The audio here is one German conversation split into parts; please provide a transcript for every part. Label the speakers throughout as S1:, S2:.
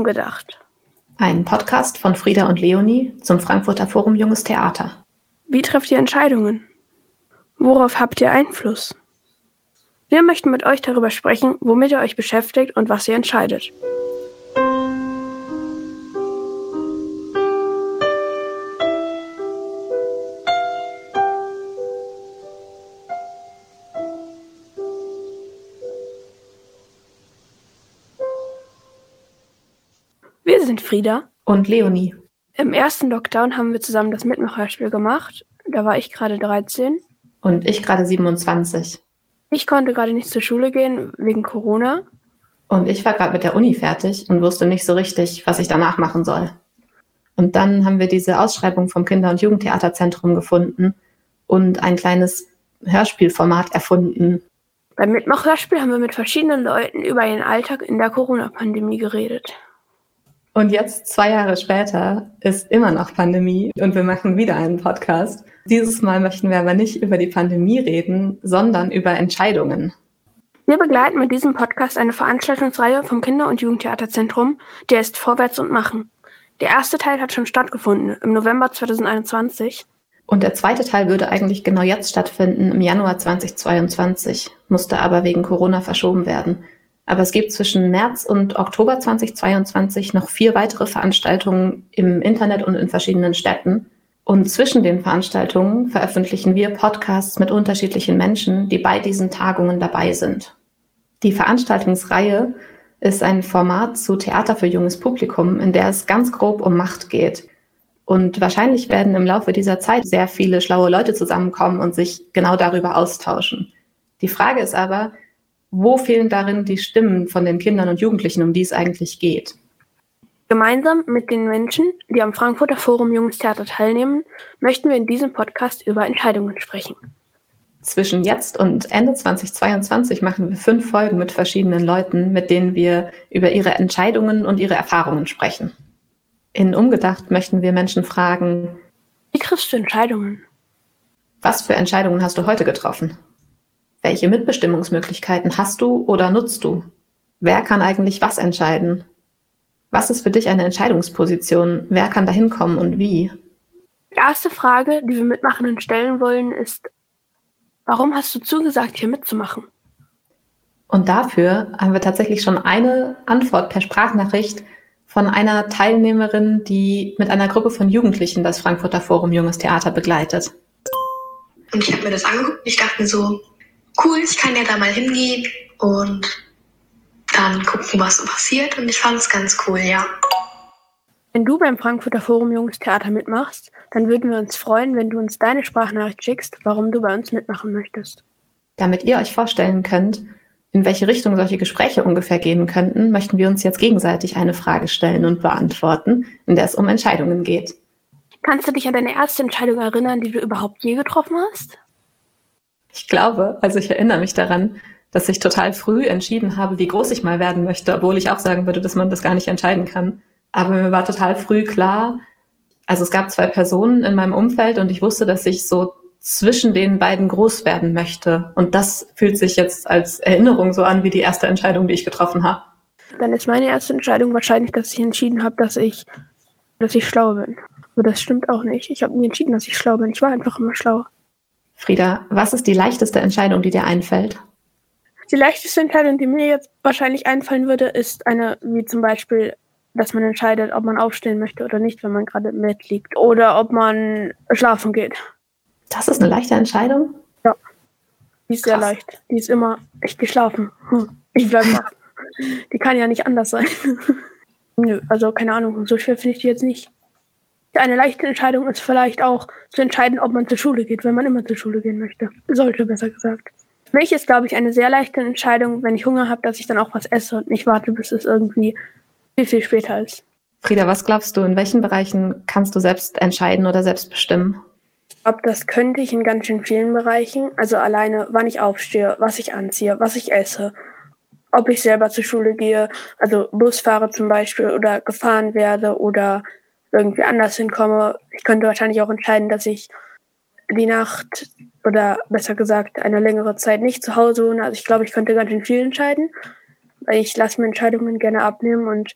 S1: Umgedacht.
S2: Ein Podcast von Frieda und Leonie zum Frankfurter Forum Junges Theater.
S1: Wie trefft ihr Entscheidungen? Worauf habt ihr Einfluss? Wir möchten mit euch darüber sprechen, womit ihr euch beschäftigt und was ihr entscheidet. Wir sind Frieda
S2: und Leonie.
S1: Im ersten Lockdown haben wir zusammen das Mitmachhörspiel gemacht. Da war ich gerade 13.
S2: Und ich gerade 27.
S1: Ich konnte gerade nicht zur Schule gehen wegen Corona.
S2: Und ich war gerade mit der Uni fertig und wusste nicht so richtig, was ich danach machen soll. Und dann haben wir diese Ausschreibung vom Kinder- und Jugendtheaterzentrum gefunden und ein kleines Hörspielformat erfunden.
S1: Beim Mitmachhörspiel haben wir mit verschiedenen Leuten über ihren Alltag in der Corona-Pandemie geredet.
S2: Und jetzt, zwei Jahre später, ist immer noch Pandemie und wir machen wieder einen Podcast. Dieses Mal möchten wir aber nicht über die Pandemie reden, sondern über Entscheidungen.
S1: Wir begleiten mit diesem Podcast eine Veranstaltungsreihe vom Kinder- und Jugendtheaterzentrum, der ist Vorwärts und Machen. Der erste Teil hat schon stattgefunden, im November 2021.
S2: Und der zweite Teil würde eigentlich genau jetzt stattfinden, im Januar 2022, musste aber wegen Corona verschoben werden. Aber es gibt zwischen März und Oktober 2022 noch vier weitere Veranstaltungen im Internet und in verschiedenen Städten. Und zwischen den Veranstaltungen veröffentlichen wir Podcasts mit unterschiedlichen Menschen, die bei diesen Tagungen dabei sind. Die Veranstaltungsreihe ist ein Format zu Theater für junges Publikum, in der es ganz grob um Macht geht. Und wahrscheinlich werden im Laufe dieser Zeit sehr viele schlaue Leute zusammenkommen und sich genau darüber austauschen. Die Frage ist aber, wo fehlen darin die Stimmen von den Kindern und Jugendlichen, um die es eigentlich geht?
S1: Gemeinsam mit den Menschen, die am Frankfurter Forum Junges Theater teilnehmen, möchten wir in diesem Podcast über Entscheidungen sprechen.
S2: Zwischen jetzt und Ende 2022 machen wir fünf Folgen mit verschiedenen Leuten, mit denen wir über ihre Entscheidungen und ihre Erfahrungen sprechen. In Umgedacht möchten wir Menschen fragen,
S1: wie triffst du Entscheidungen?
S2: Was für Entscheidungen hast du heute getroffen? Welche Mitbestimmungsmöglichkeiten hast du oder nutzt du? Wer kann eigentlich was entscheiden? Was ist für dich eine Entscheidungsposition? Wer kann da hinkommen und wie?
S1: Die erste Frage, die wir Mitmachenden stellen wollen, ist, warum hast du zugesagt, hier mitzumachen?
S2: Und dafür haben wir tatsächlich schon eine Antwort per Sprachnachricht von einer Teilnehmerin, die mit einer Gruppe von Jugendlichen das Frankfurter Forum Junges Theater begleitet.
S3: Und ich habe mir das angeguckt und ich dachte mir so, cool, ich kann ja da mal hingehen und dann gucken, was so passiert. Und ich fand es ganz cool, ja.
S1: Wenn du beim Frankfurter Forum Jungs Theater mitmachst, dann würden wir uns freuen, wenn du uns deine Sprachnachricht schickst, warum du bei uns mitmachen möchtest.
S2: Damit ihr euch vorstellen könnt, in welche Richtung solche Gespräche ungefähr gehen könnten, möchten wir uns jetzt gegenseitig eine Frage stellen und beantworten, in der es um Entscheidungen geht.
S1: Kannst du dich an deine erste Entscheidung erinnern, die du überhaupt je getroffen hast?
S2: Ich glaube, also ich erinnere mich daran, dass ich total früh entschieden habe, wie groß ich mal werden möchte, obwohl ich auch sagen würde, dass man das gar nicht entscheiden kann. Aber mir war total früh klar, also es gab zwei Personen in meinem Umfeld und ich wusste, dass ich so zwischen den beiden groß werden möchte. Und das fühlt sich jetzt als Erinnerung so an wie die erste Entscheidung, die ich getroffen habe.
S1: Dann ist meine erste Entscheidung wahrscheinlich, dass ich entschieden habe, dass ich, dass ich schlau bin. Aber das stimmt auch nicht. Ich habe nie entschieden, dass ich schlau bin. Ich war einfach immer schlau.
S2: Frieda, was ist die leichteste Entscheidung, die dir einfällt?
S1: Die leichteste Entscheidung, die mir jetzt wahrscheinlich einfallen würde, ist eine, wie zum Beispiel, dass man entscheidet, ob man aufstehen möchte oder nicht, wenn man gerade im Bett liegt. Oder ob man schlafen geht.
S2: Das ist eine leichte Entscheidung?
S1: Ja. Die ist Krass. sehr leicht. Die ist immer, ich geschlafen. Hm. Ich bleibe wach. Die kann ja nicht anders sein. Nö, also keine Ahnung, so schwer finde ich die jetzt nicht. Eine leichte Entscheidung ist vielleicht auch zu entscheiden, ob man zur Schule geht, wenn man immer zur Schule gehen möchte. Sollte, besser gesagt. Für mich ist, glaube ich, eine sehr leichte Entscheidung, wenn ich Hunger habe, dass ich dann auch was esse und nicht warte, bis es irgendwie viel, viel später ist.
S2: Frieda, was glaubst du, in welchen Bereichen kannst du selbst entscheiden oder selbst bestimmen?
S1: Ich glaube, das könnte ich in ganz schön vielen Bereichen. Also alleine, wann ich aufstehe, was ich anziehe, was ich esse, ob ich selber zur Schule gehe, also Bus fahre zum Beispiel oder gefahren werde oder irgendwie anders hinkomme. Ich könnte wahrscheinlich auch entscheiden, dass ich die Nacht oder besser gesagt eine längere Zeit nicht zu Hause wohne. Also ich glaube, ich könnte ganz schön viel entscheiden, weil ich lasse mir Entscheidungen gerne abnehmen und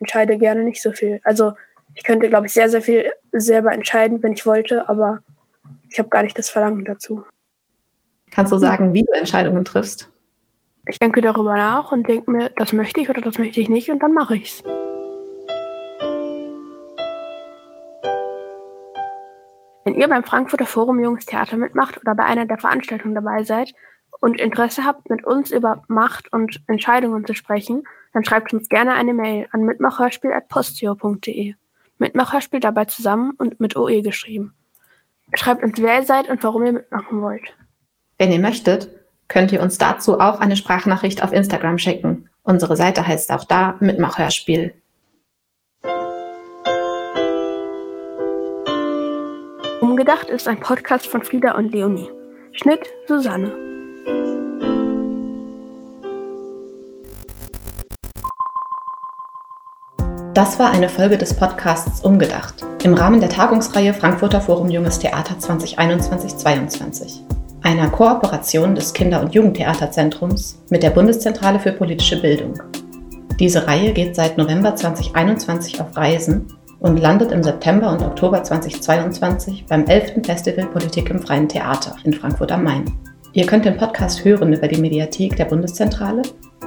S1: entscheide gerne nicht so viel. Also ich könnte, glaube ich, sehr, sehr viel selber entscheiden, wenn ich wollte, aber ich habe gar nicht das Verlangen dazu.
S2: Kannst du sagen, wie du Entscheidungen triffst?
S1: Ich denke darüber nach und denke mir, das möchte ich oder das möchte ich nicht und dann mache ich Wenn ihr beim Frankfurter Forum Junges Theater mitmacht oder bei einer der Veranstaltungen dabei seid und Interesse habt, mit uns über Macht und Entscheidungen zu sprechen, dann schreibt uns gerne eine Mail an mitmachhörspiel.postio.de. Mitmachhörspiel dabei zusammen und mit OE geschrieben. Schreibt uns, wer ihr seid und warum ihr mitmachen wollt.
S2: Wenn ihr möchtet, könnt ihr uns dazu auch eine Sprachnachricht auf Instagram schicken. Unsere Seite heißt auch da Mitmachhörspiel.
S1: Umgedacht ist ein Podcast von Frieda und Leonie. Schnitt Susanne.
S2: Das war eine Folge des Podcasts Umgedacht im Rahmen der Tagungsreihe Frankfurter Forum Junges Theater 2021-22, einer Kooperation des Kinder- und Jugendtheaterzentrums mit der Bundeszentrale für politische Bildung. Diese Reihe geht seit November 2021 auf Reisen und landet im September und Oktober 2022 beim 11. Festival Politik im Freien Theater in Frankfurt am Main. Ihr könnt den Podcast hören über die Mediathek der Bundeszentrale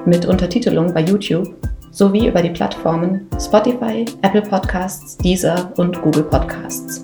S2: mit Untertitelung bei YouTube sowie über die Plattformen Spotify, Apple Podcasts, Deezer und Google Podcasts.